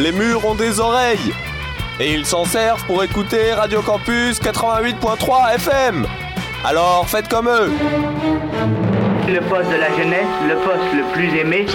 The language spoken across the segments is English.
les murs ont des oreilles. Et ils s'en servent pour écouter Radio Campus 88.3 FM. Alors faites comme eux. Le poste de la jeunesse, le poste le plus aimé.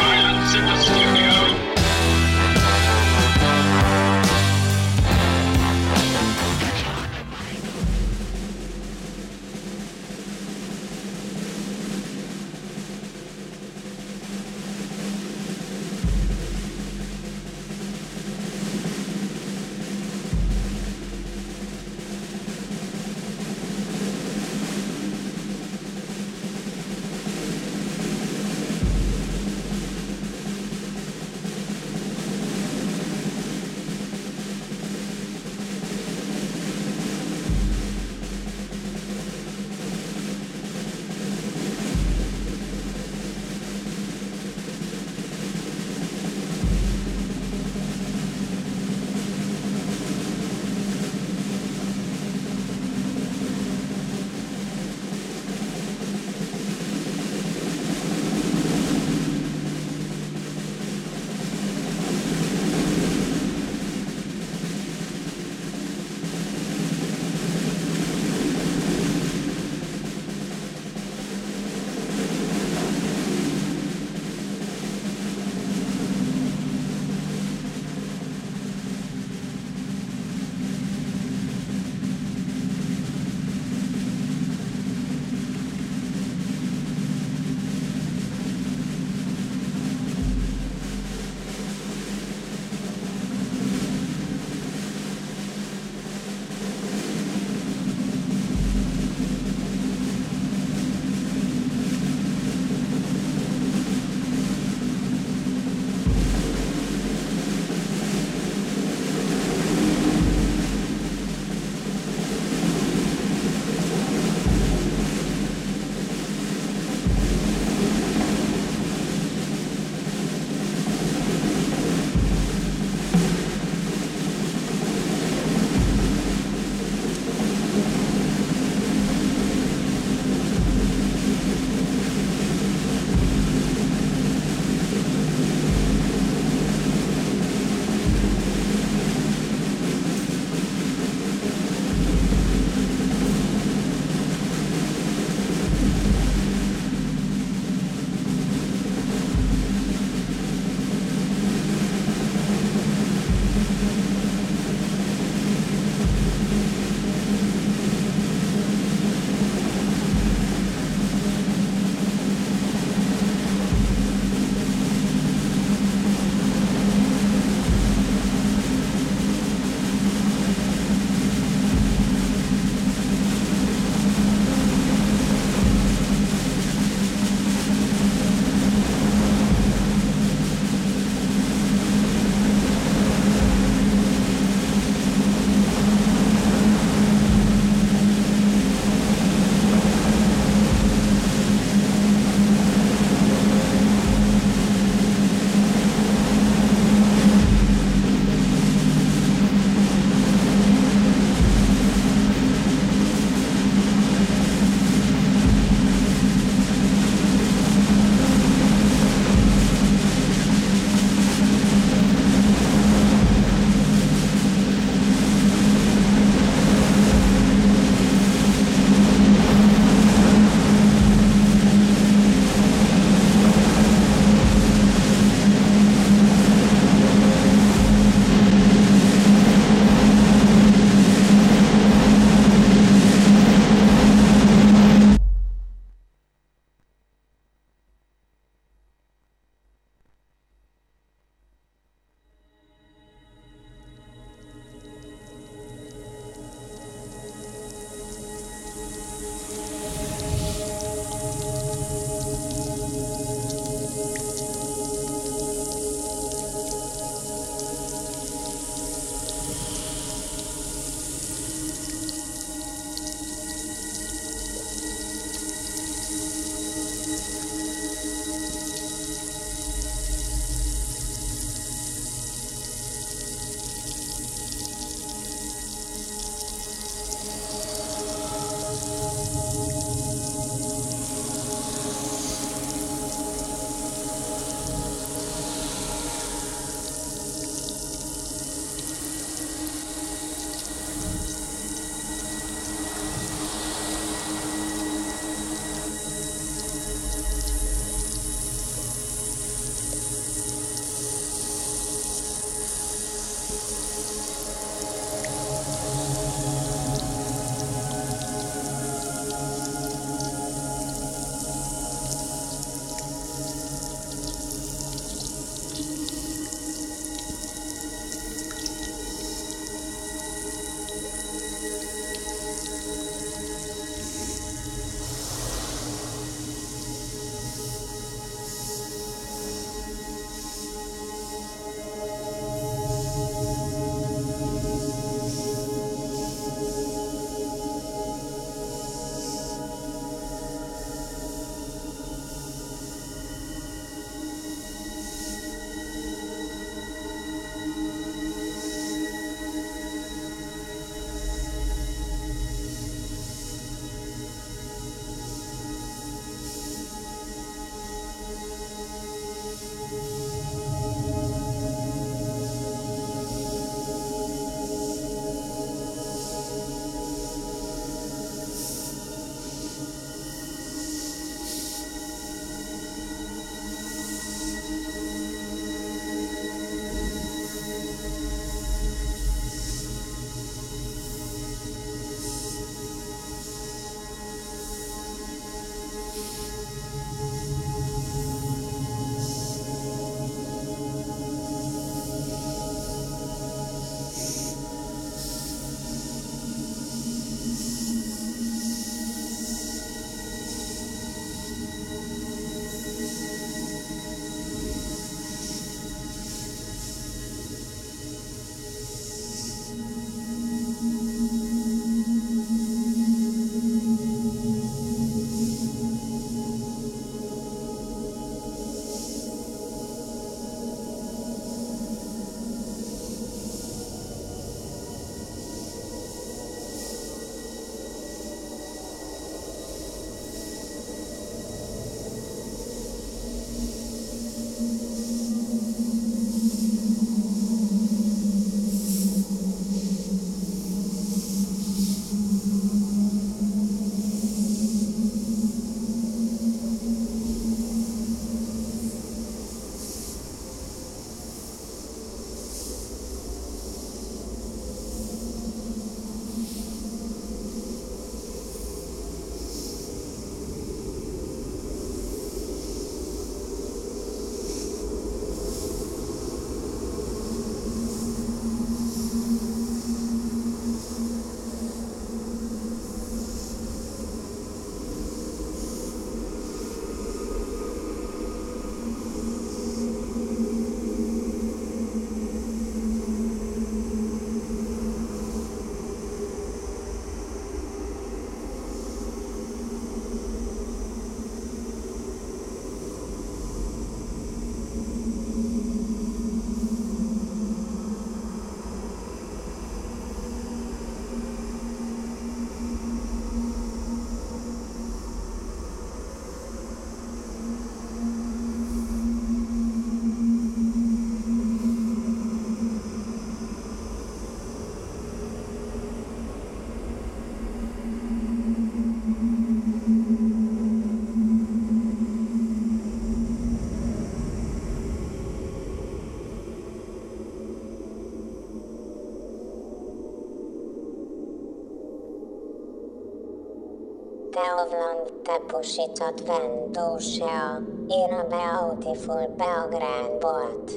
Havland, tepusicat ven, dósea, ira beautiful Beograd bolt.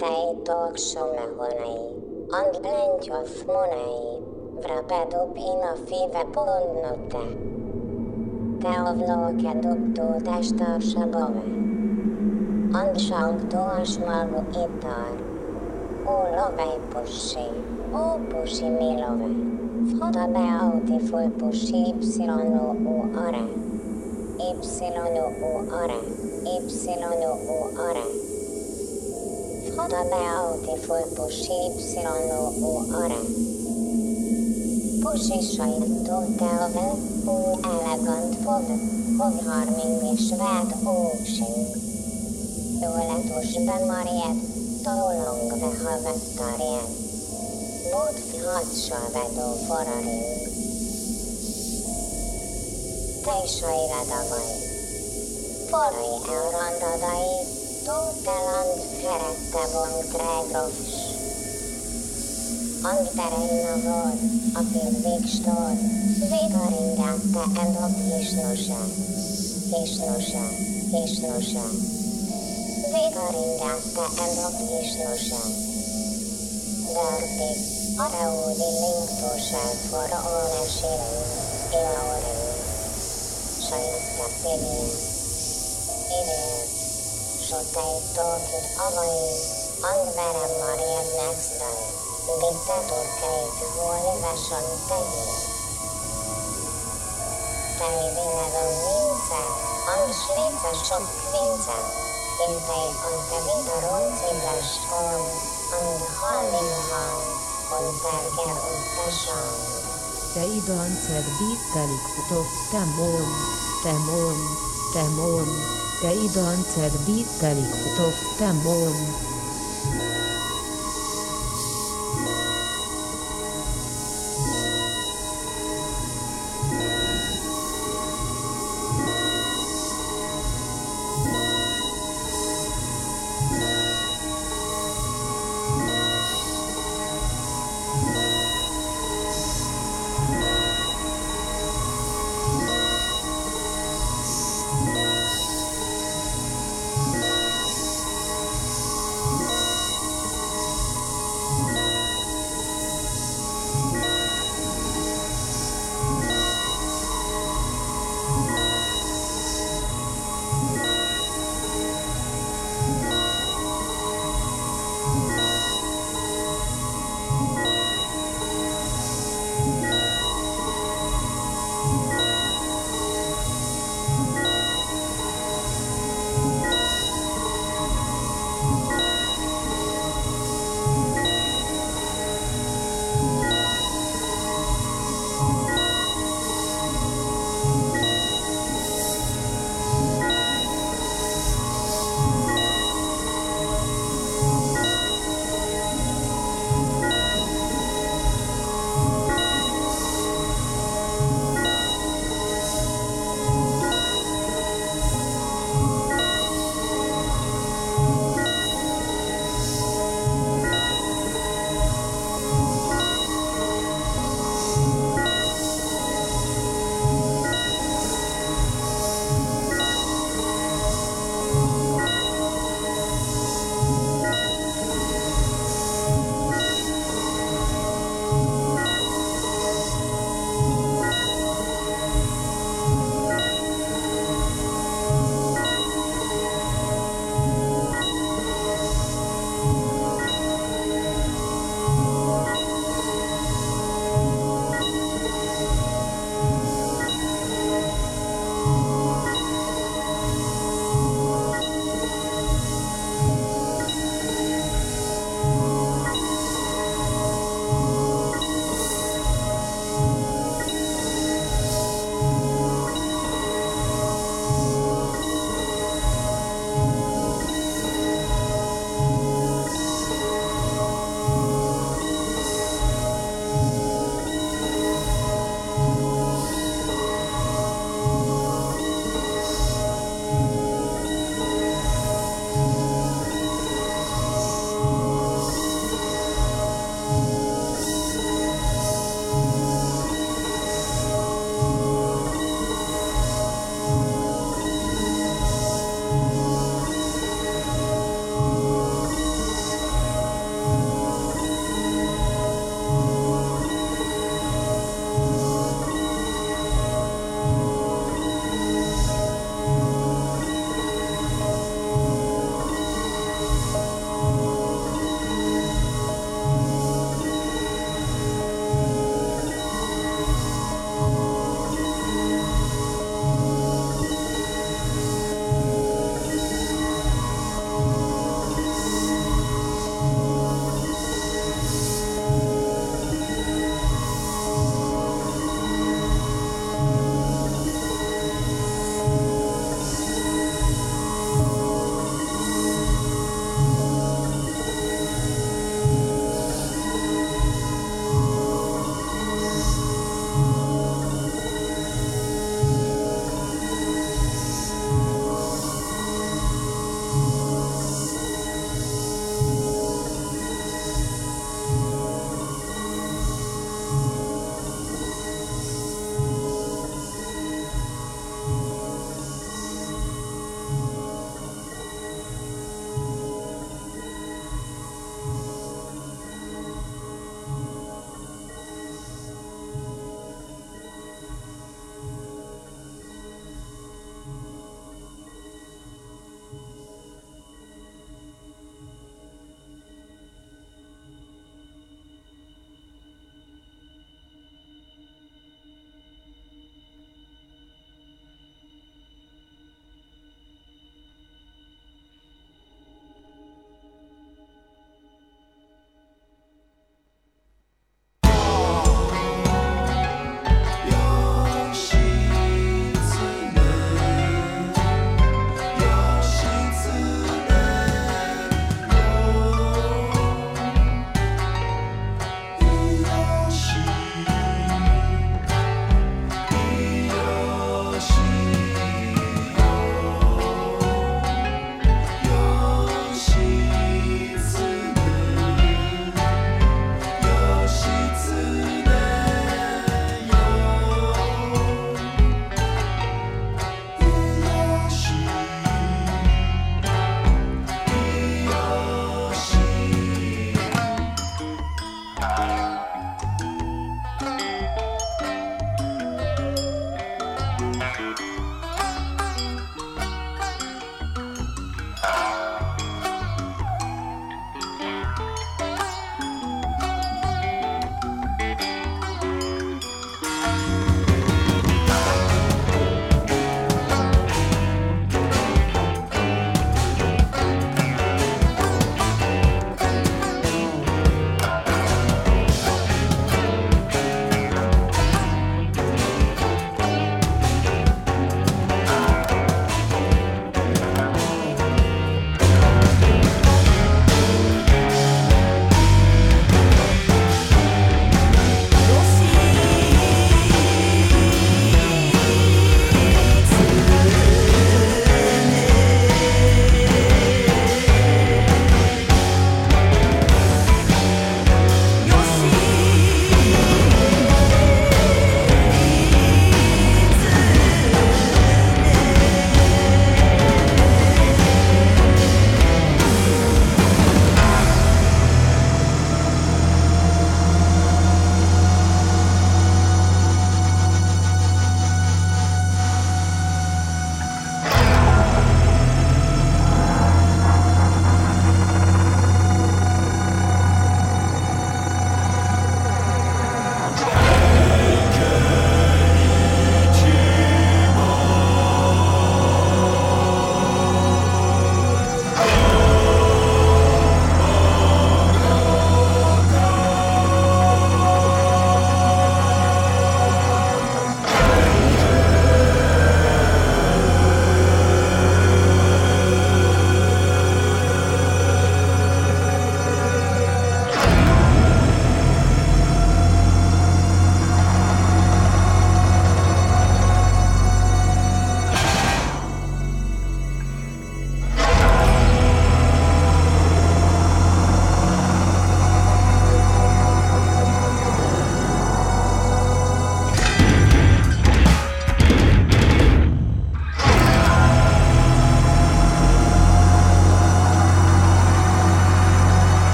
Teitok sumehonai, and plenty of money, vrapedup in a five pond note. Te avlóke dubtó testarsa bove, and sankto a smalgu itar, ó lovej pusi, ó pusi mi lovej. Hanabe Audi Fulpus YO Ara YO Ara YO Ara Hanabe Audi y YO Ara Pusisai Dunkelvel Ó elegant fog Hogharming és vád ósing Jóletusben marjed Tolong ve havet tarjed Monte Salvador forradó. Te is a irada vagy. Forrai eurlandadai, tutelant herettebum tregrovs. Angtereina vor, a végstor, végaringátte elok hisnose, hisnose, hisnose. Végaringátte elok nosa. Dörpik. Araudi lingtóság forra órásiru, ilauru, sajnakapiri, idő, sotai tókit avai, angvera maria nexdai, diktatorkeit huolivason tegi. Taivinadon minca, ang slica sok kvinca, intai on kavidarun zidlaskon, ang halinhan. Te idan sed bittelic futos temon, temon, temon, te idan sed bittelic futos temon, temon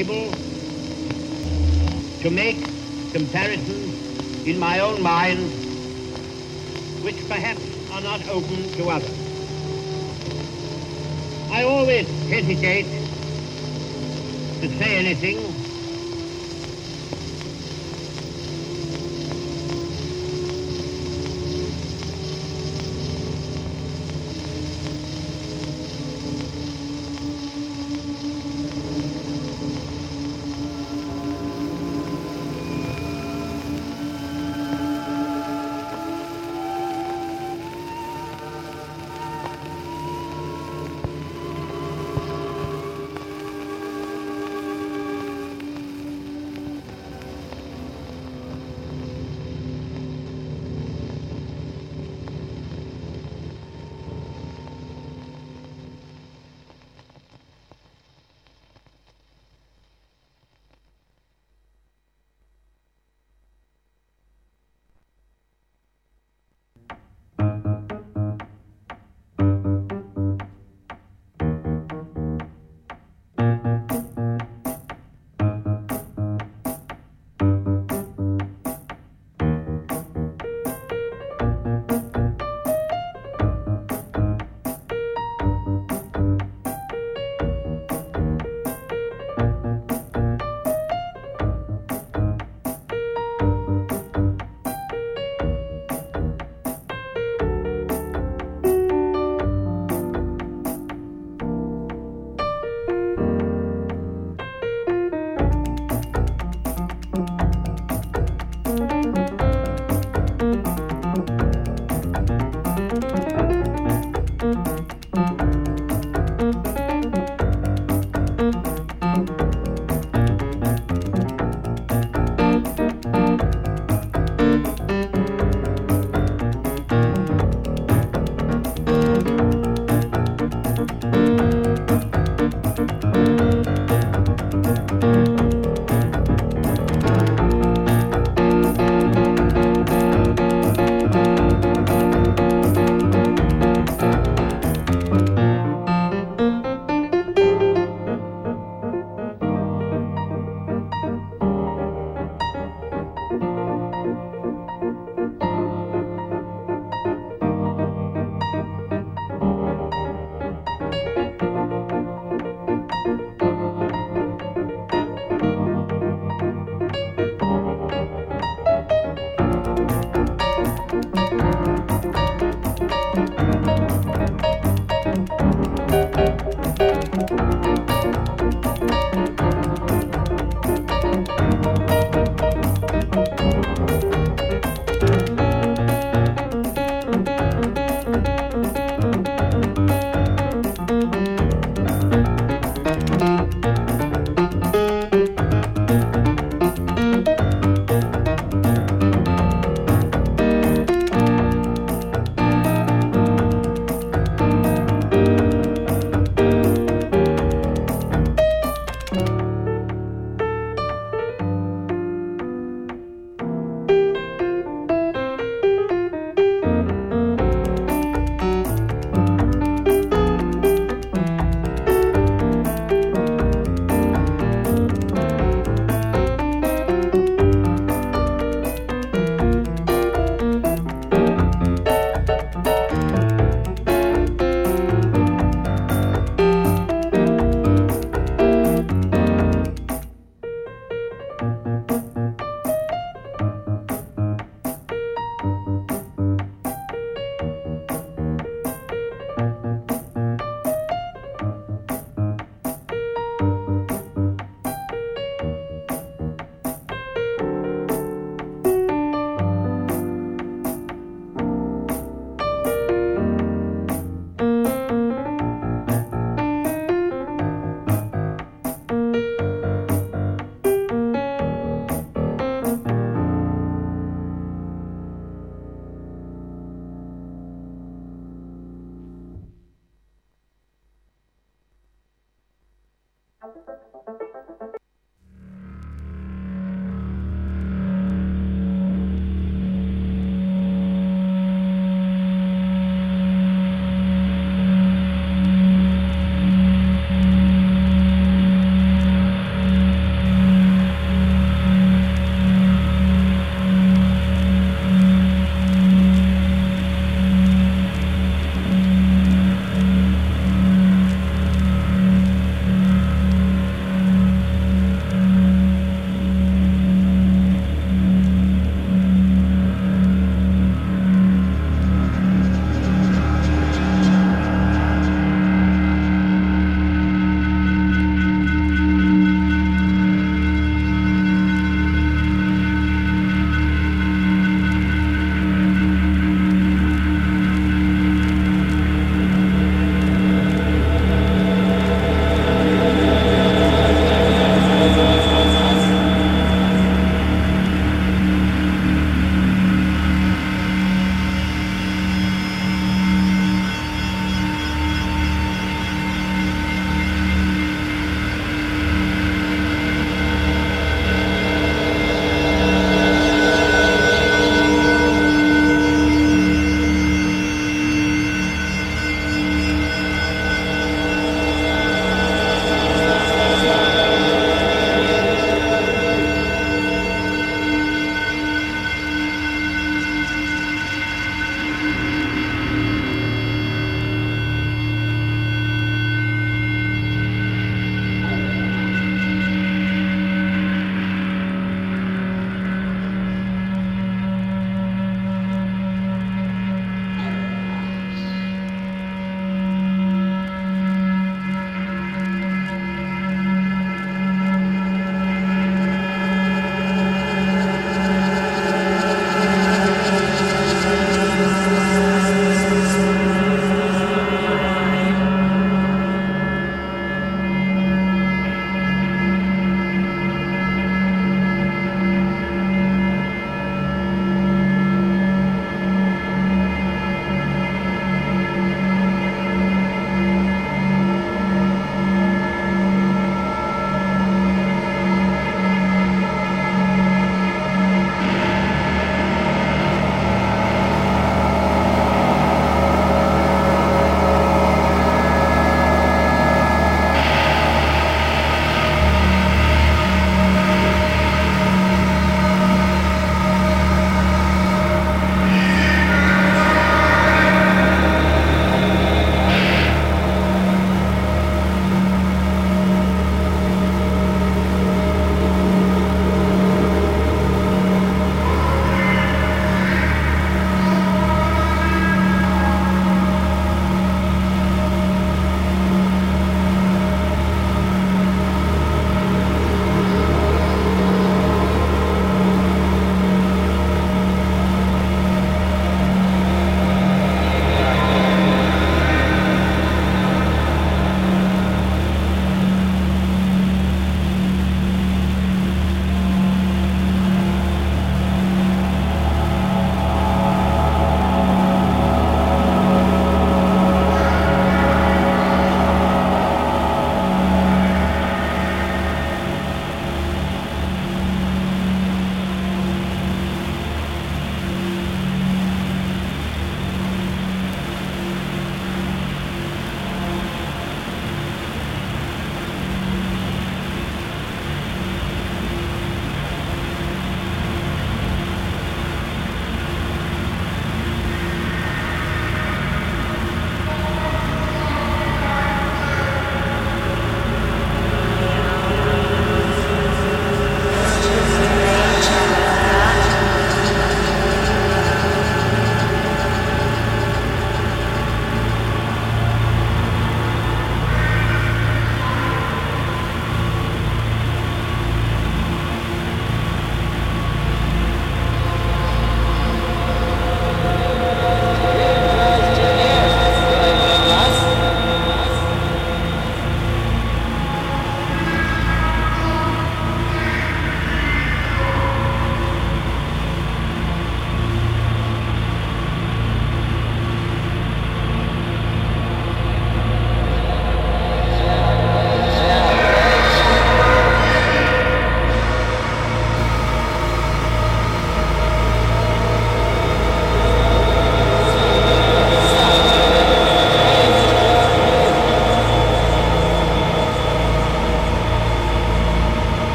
able to make comparisons in my own mind which perhaps are not open to others. I always hesitate to say anything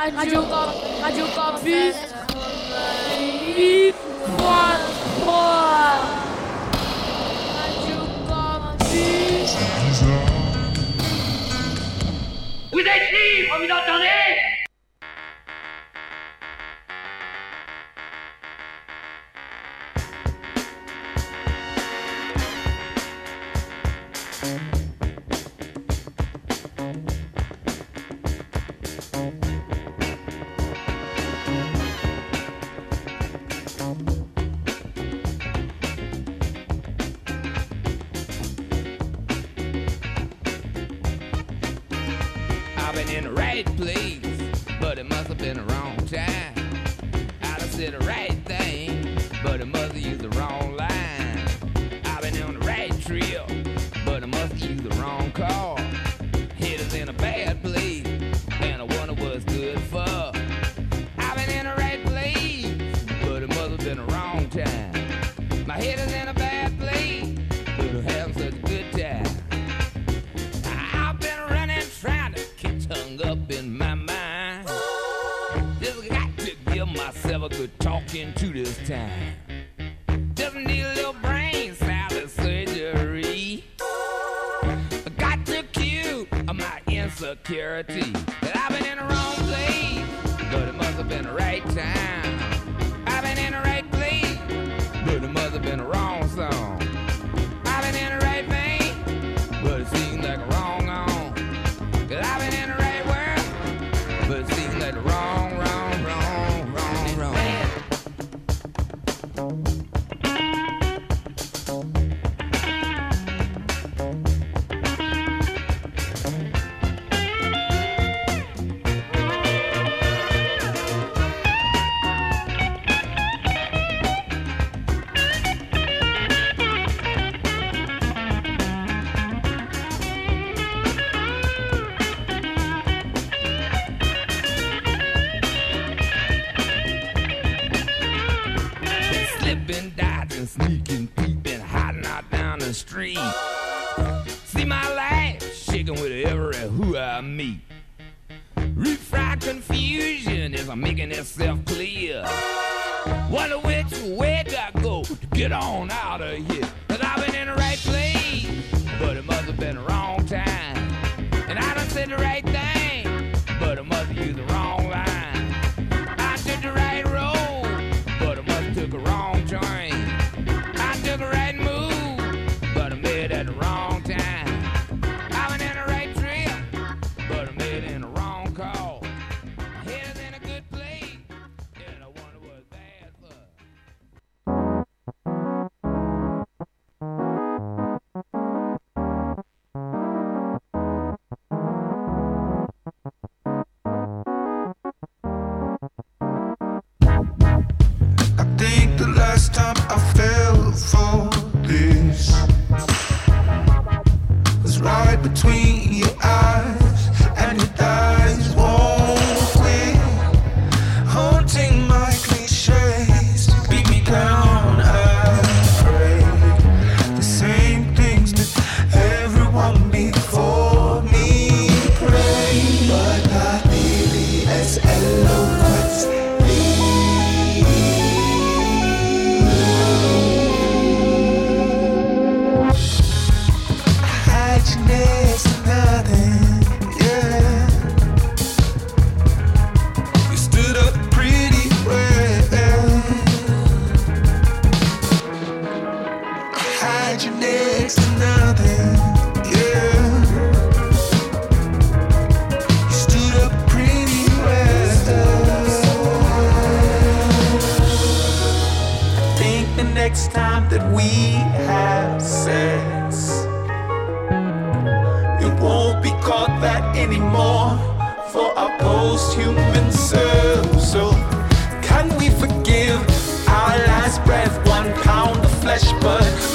Radio, Radio Campus 3 Radio Vous êtes libres, vous entendez? but I must do the wrong car. Hit us in a bad place, and I wonder what's good for. I've been in the right place, but it must have been the wrong time. My head is in a bad place, but I'm having such a good time. I've been running, trying to catch hung up in my mind. Just got to give myself a good talking to this time. charity.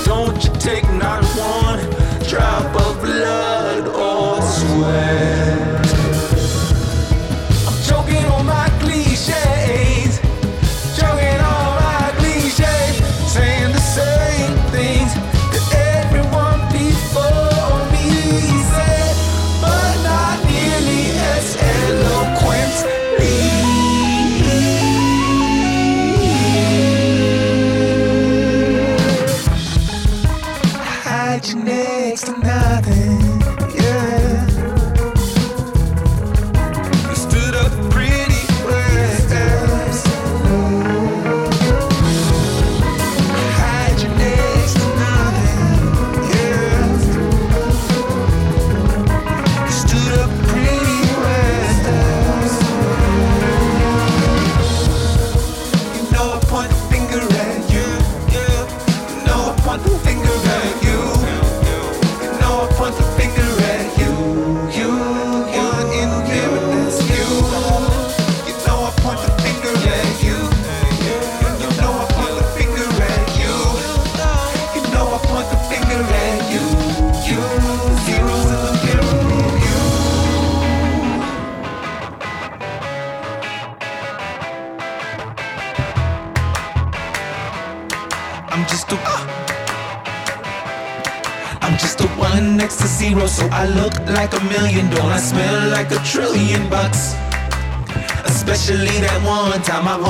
don't you take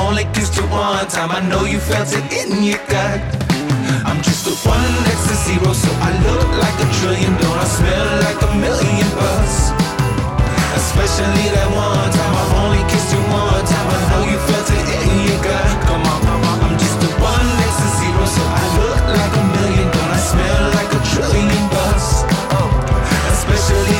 only kissed you one time. I know you felt it in your gut. I'm just a one next to zero, so I look like a trillion. Don't I smell like a million bucks? Especially that one time I've only kissed you one time. I know you felt it in your gut. Come on, I'm just a one next to zero, so I look like a million. Don't I smell like a trillion bucks? Especially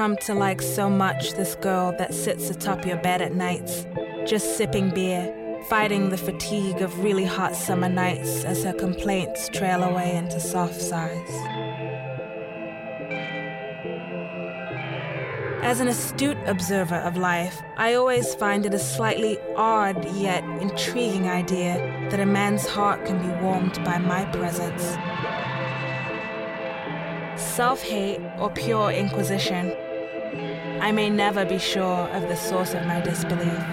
come to like so much this girl that sits atop your bed at nights, just sipping beer, fighting the fatigue of really hot summer nights as her complaints trail away into soft sighs? As an astute observer of life, I always find it a slightly odd yet intriguing idea that a man's heart can be warmed by my presence. Self hate or pure inquisition. I may never be sure of the source of my disbelief.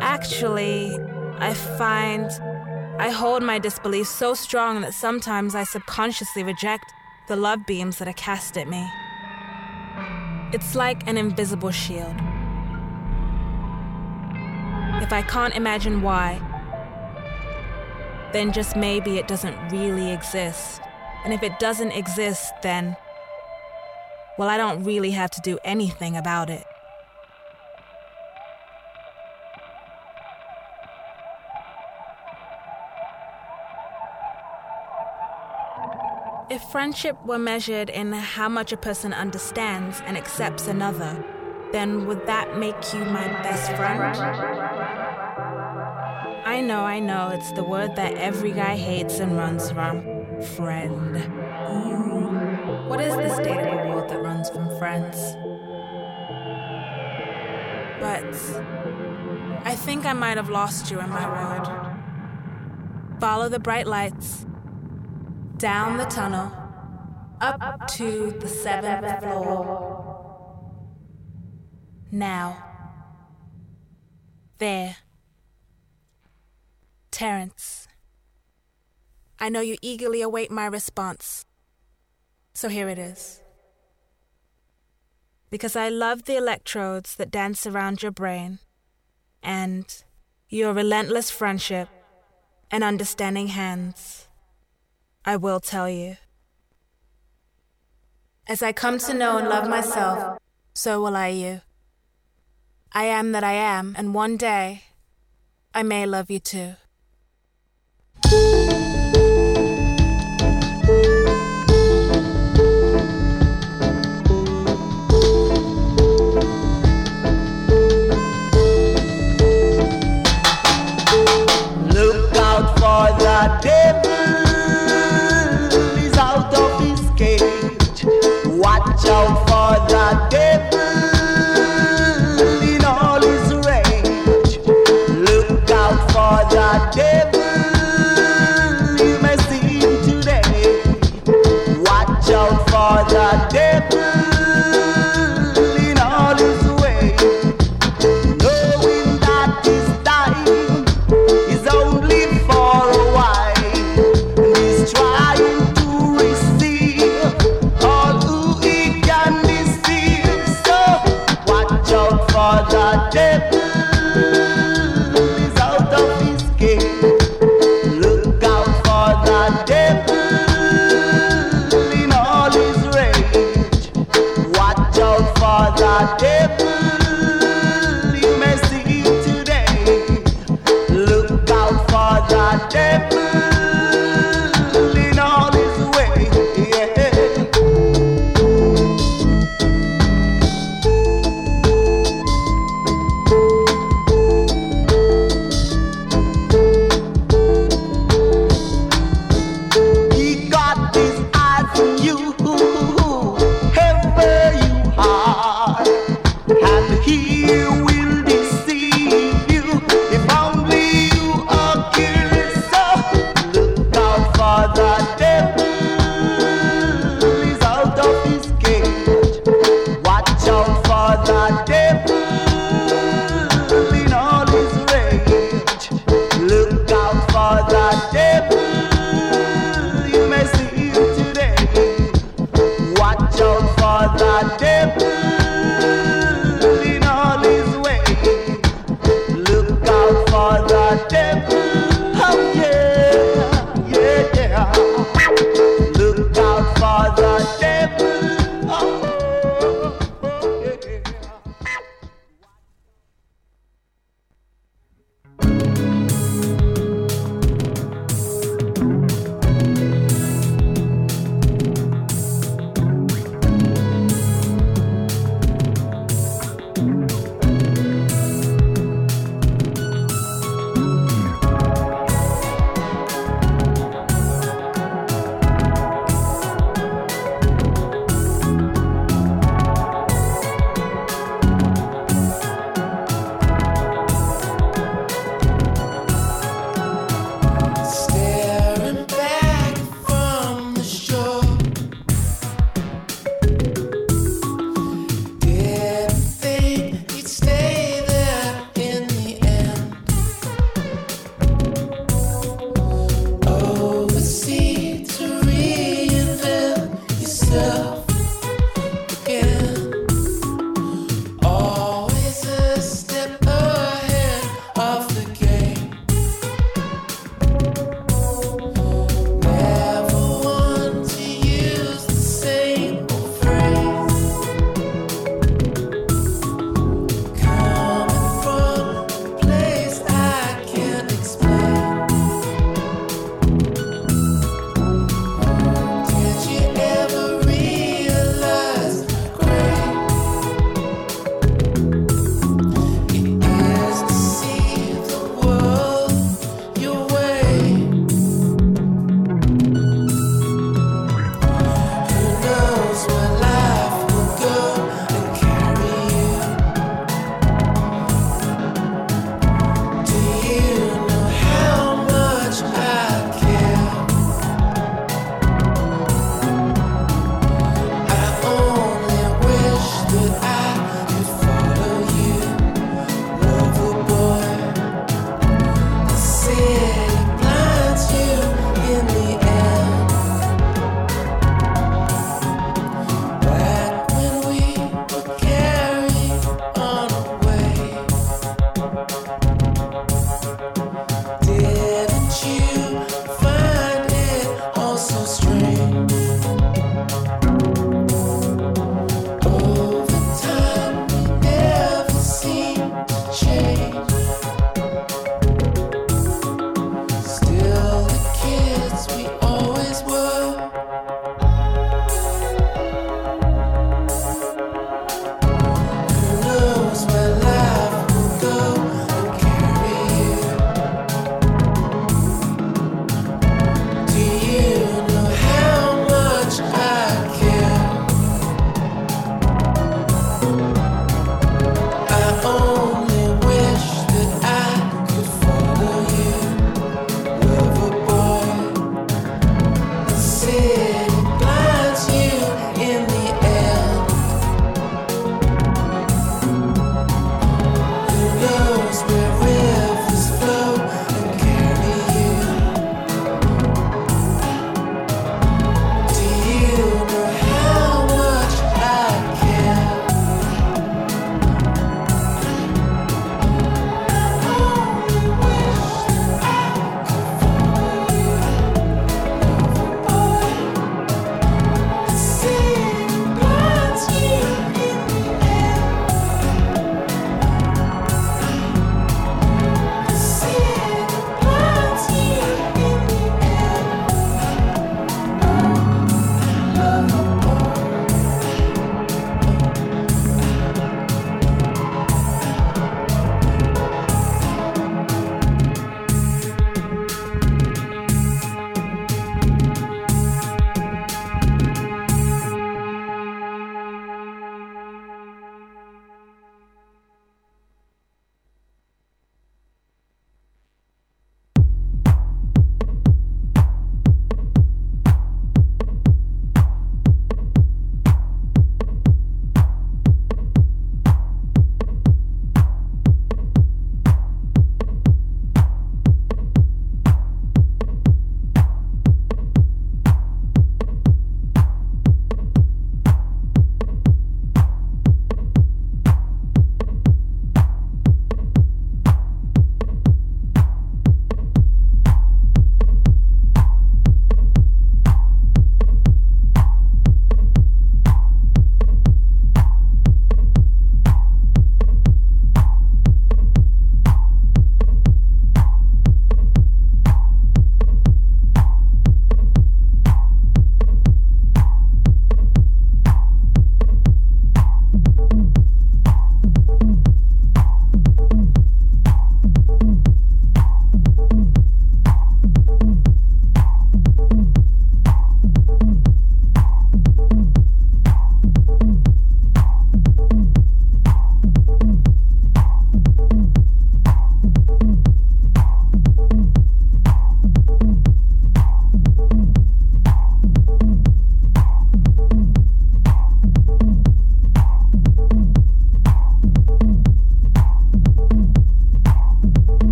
Actually, I find I hold my disbelief so strong that sometimes I subconsciously reject the love beams that are cast at me. It's like an invisible shield. If I can't imagine why, then just maybe it doesn't really exist. And if it doesn't exist, then, well, I don't really have to do anything about it. If friendship were measured in how much a person understands and accepts another, then would that make you my best friend? I know, I know, it's the word that every guy hates and runs from. Friend. Hmm. What is the state of world that runs from friends? But I think I might have lost you in my world. Follow the bright lights, down the tunnel, up to the seventh floor. Now. There. Terence. I know you eagerly await my response. So here it is. Because I love the electrodes that dance around your brain, and your relentless friendship and understanding hands, I will tell you. As I come to know and love myself, so will I you. I am that I am, and one day I may love you too. The devil, he's out of his cage. Watch out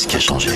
Qu'est-ce qui a changé?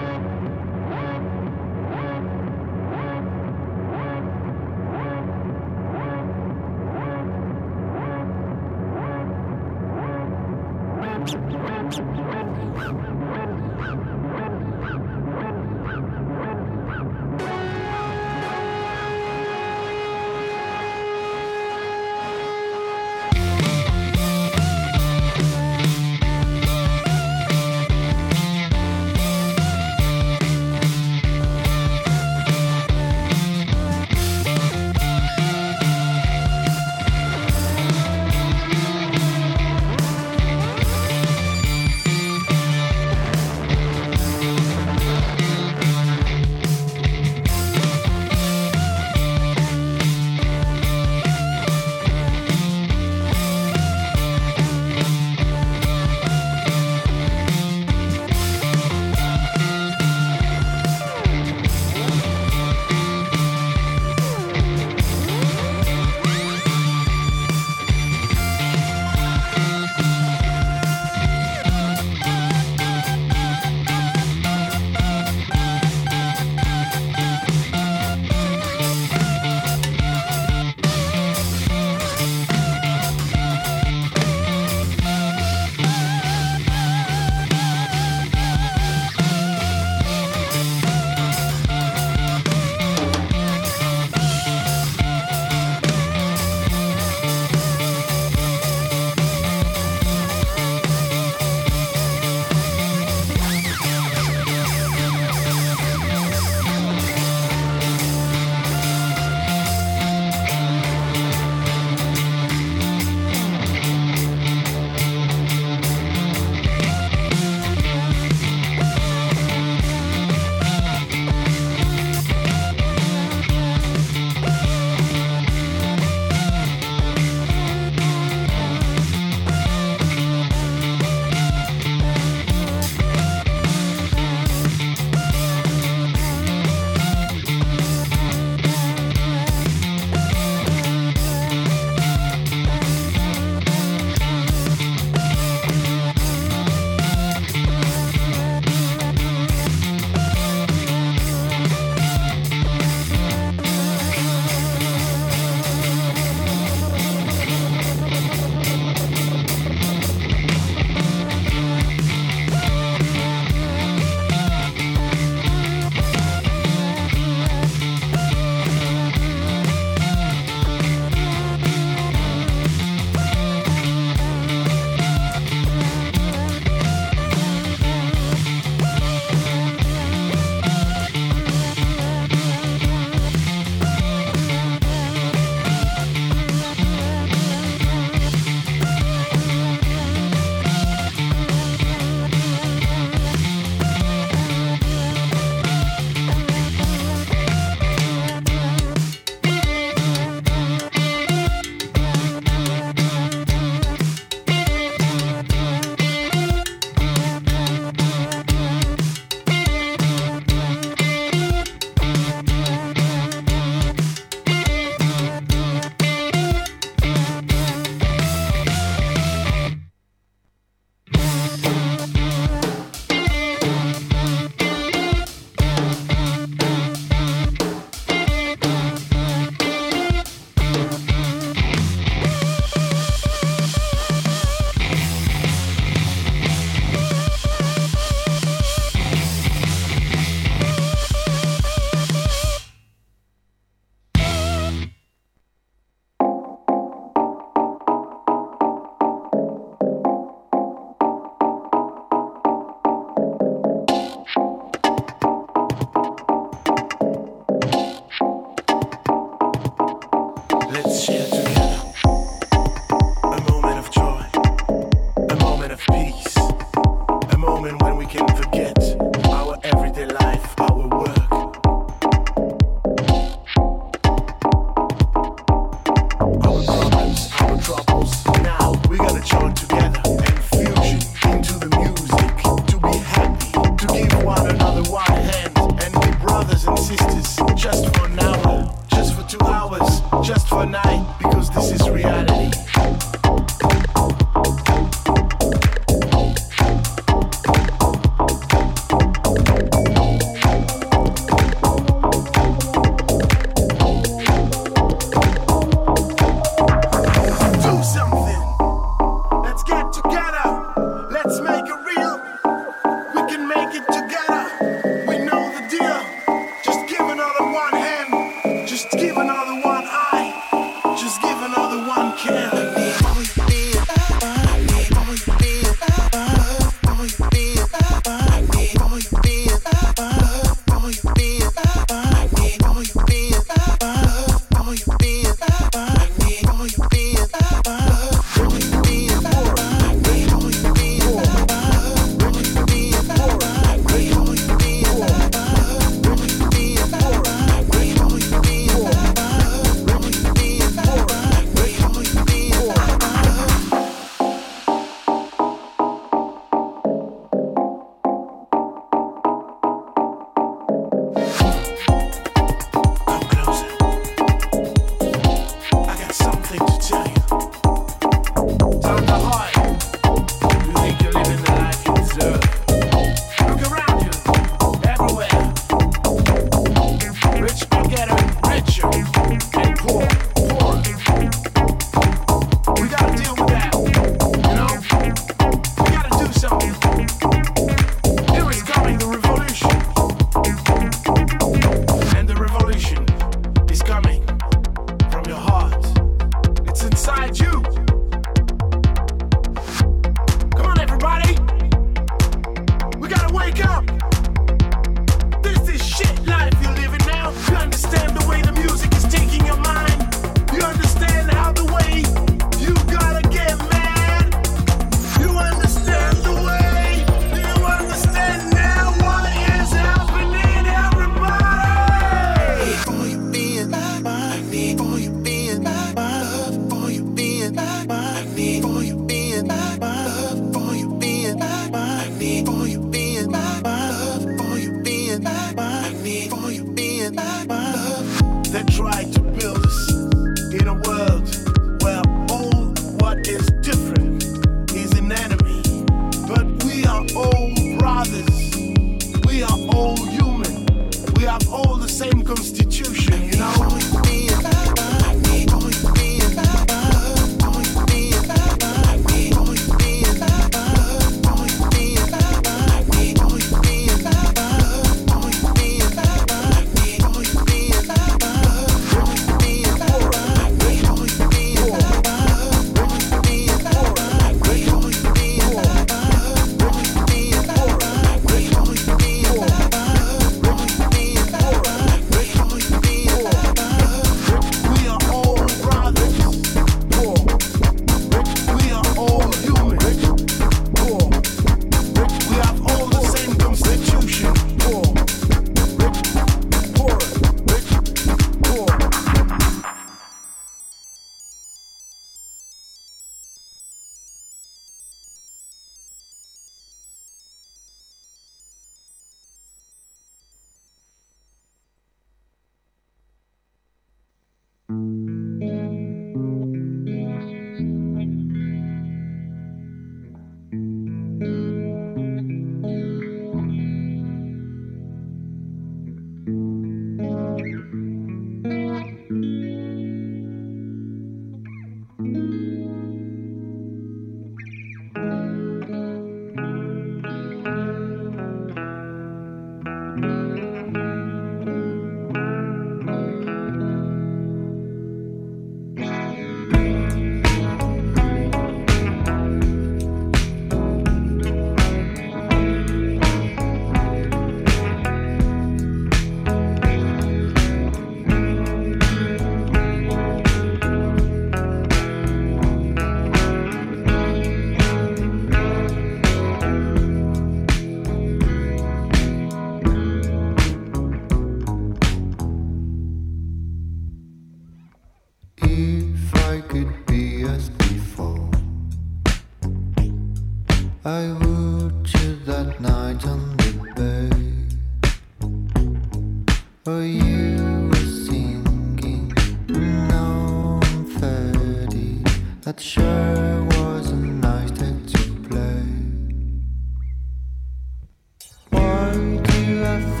Do